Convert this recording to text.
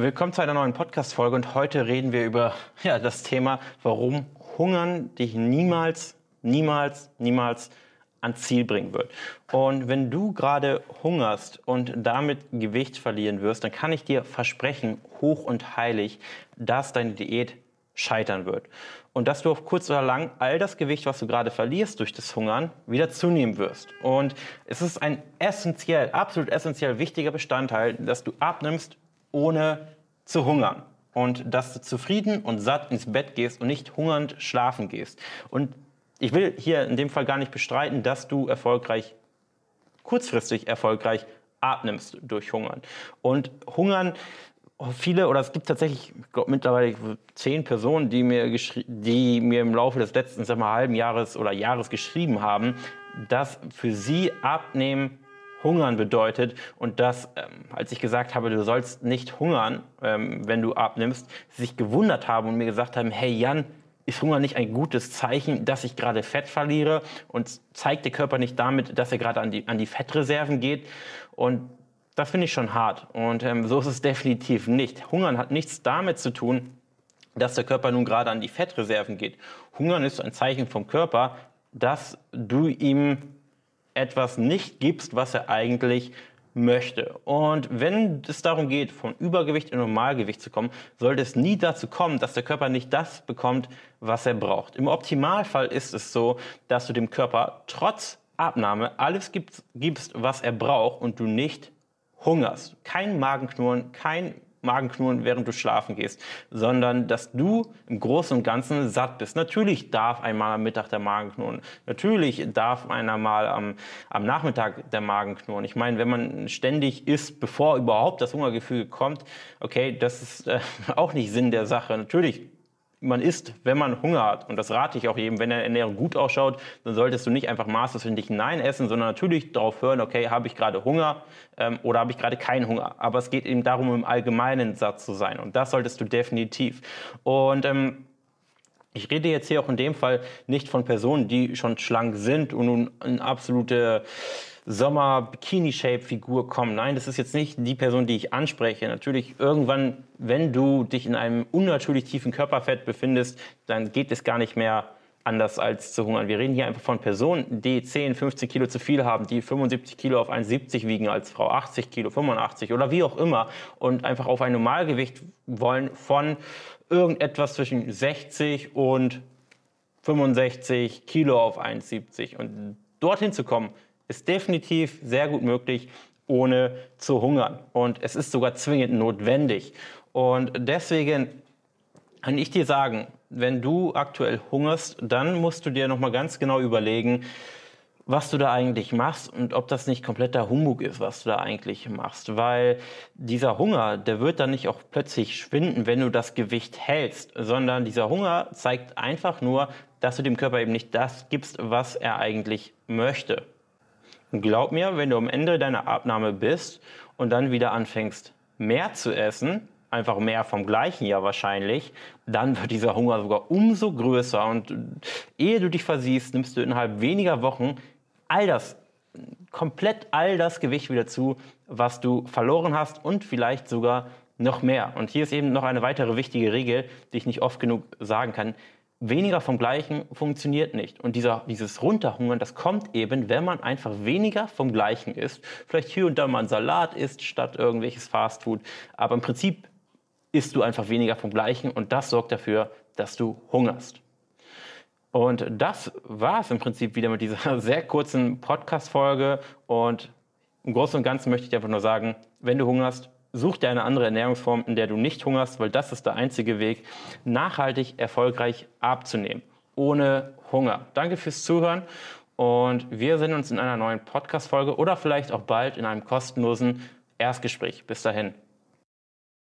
Willkommen zu einer neuen Podcast-Folge und heute reden wir über ja, das Thema, warum Hungern dich niemals, niemals, niemals ans Ziel bringen wird. Und wenn du gerade hungerst und damit Gewicht verlieren wirst, dann kann ich dir versprechen, hoch und heilig, dass deine Diät scheitern wird. Und dass du auf kurz oder lang all das Gewicht, was du gerade verlierst durch das Hungern, wieder zunehmen wirst. Und es ist ein essentiell, absolut essentiell wichtiger Bestandteil, dass du abnimmst, ohne zu hungern. Und dass du zufrieden und satt ins Bett gehst und nicht hungernd schlafen gehst. Und ich will hier in dem Fall gar nicht bestreiten, dass du erfolgreich, kurzfristig erfolgreich abnimmst durch Hungern. Und Hungern viele, oder es gibt tatsächlich glaub, mittlerweile zehn Personen, die mir, die mir im Laufe des letzten sag mal, halben Jahres oder Jahres geschrieben haben, dass für sie Abnehmen Hungern bedeutet und dass, ähm, als ich gesagt habe, du sollst nicht hungern, ähm, wenn du abnimmst, sich gewundert haben und mir gesagt haben, hey Jan, ist Hunger nicht ein gutes Zeichen, dass ich gerade Fett verliere und zeigt der Körper nicht damit, dass er gerade an die, an die Fettreserven geht und das finde ich schon hart. Und ähm, so ist es definitiv nicht. Hungern hat nichts damit zu tun, dass der Körper nun gerade an die Fettreserven geht. Hungern ist ein Zeichen vom Körper, dass du ihm etwas nicht gibst, was er eigentlich möchte. Und wenn es darum geht, von Übergewicht in Normalgewicht zu kommen, sollte es nie dazu kommen, dass der Körper nicht das bekommt, was er braucht. Im Optimalfall ist es so, dass du dem Körper trotz Abnahme alles gibst, was er braucht und du nicht hungerst. Kein Magenknurren, kein Magenknurren, während du schlafen gehst, sondern dass du im Großen und Ganzen satt bist. Natürlich darf einmal am Mittag der Magen knurren. Natürlich darf einer mal am, am Nachmittag der Magen knurren. Ich meine, wenn man ständig isst, bevor überhaupt das Hungergefühl kommt, okay, das ist äh, auch nicht Sinn der Sache. Natürlich man isst, wenn man Hunger hat. Und das rate ich auch jedem, wenn der Ernährung gut ausschaut, dann solltest du nicht einfach maßlos in dich hinein essen, sondern natürlich darauf hören, okay, habe ich gerade Hunger ähm, oder habe ich gerade keinen Hunger. Aber es geht eben darum, im Allgemeinen satt zu sein. Und das solltest du definitiv. Und ähm, ich rede jetzt hier auch in dem Fall nicht von Personen, die schon schlank sind und nun eine absolute Sommer-Bikini-Shape-Figur kommen. Nein, das ist jetzt nicht die Person, die ich anspreche. Natürlich, irgendwann, wenn du dich in einem unnatürlich tiefen Körperfett befindest, dann geht es gar nicht mehr anders als zu hungern. Wir reden hier einfach von Personen, die 10, 15 Kilo zu viel haben, die 75 Kilo auf 1,70 wiegen als Frau, 80 Kilo, 85 oder wie auch immer und einfach auf ein Normalgewicht wollen von irgendetwas zwischen 60 und 65 Kilo auf 1,70. Und dorthin zu kommen, ist definitiv sehr gut möglich, ohne zu hungern. Und es ist sogar zwingend notwendig. Und deswegen kann ich dir sagen, wenn du aktuell hungerst, dann musst du dir nochmal ganz genau überlegen, was du da eigentlich machst und ob das nicht kompletter Humbug ist, was du da eigentlich machst. Weil dieser Hunger, der wird dann nicht auch plötzlich schwinden, wenn du das Gewicht hältst, sondern dieser Hunger zeigt einfach nur, dass du dem Körper eben nicht das gibst, was er eigentlich möchte. Und glaub mir, wenn du am Ende deiner Abnahme bist und dann wieder anfängst, mehr zu essen, einfach mehr vom gleichen ja wahrscheinlich, dann wird dieser Hunger sogar umso größer. Und ehe du dich versiehst, nimmst du innerhalb weniger Wochen all das, komplett all das Gewicht wieder zu, was du verloren hast und vielleicht sogar noch mehr. Und hier ist eben noch eine weitere wichtige Regel, die ich nicht oft genug sagen kann weniger vom Gleichen funktioniert nicht. Und dieser, dieses Runterhungern, das kommt eben, wenn man einfach weniger vom Gleichen isst. Vielleicht hier und da mal einen Salat isst statt irgendwelches Fastfood. Aber im Prinzip isst du einfach weniger vom Gleichen und das sorgt dafür, dass du hungerst. Und das war es im Prinzip wieder mit dieser sehr kurzen Podcast-Folge. Und im Großen und Ganzen möchte ich einfach nur sagen, wenn du hungerst, such dir eine andere Ernährungsform, in der du nicht hungerst, weil das ist der einzige Weg, nachhaltig erfolgreich abzunehmen, ohne Hunger. Danke fürs Zuhören und wir sehen uns in einer neuen Podcast-Folge oder vielleicht auch bald in einem kostenlosen Erstgespräch. Bis dahin.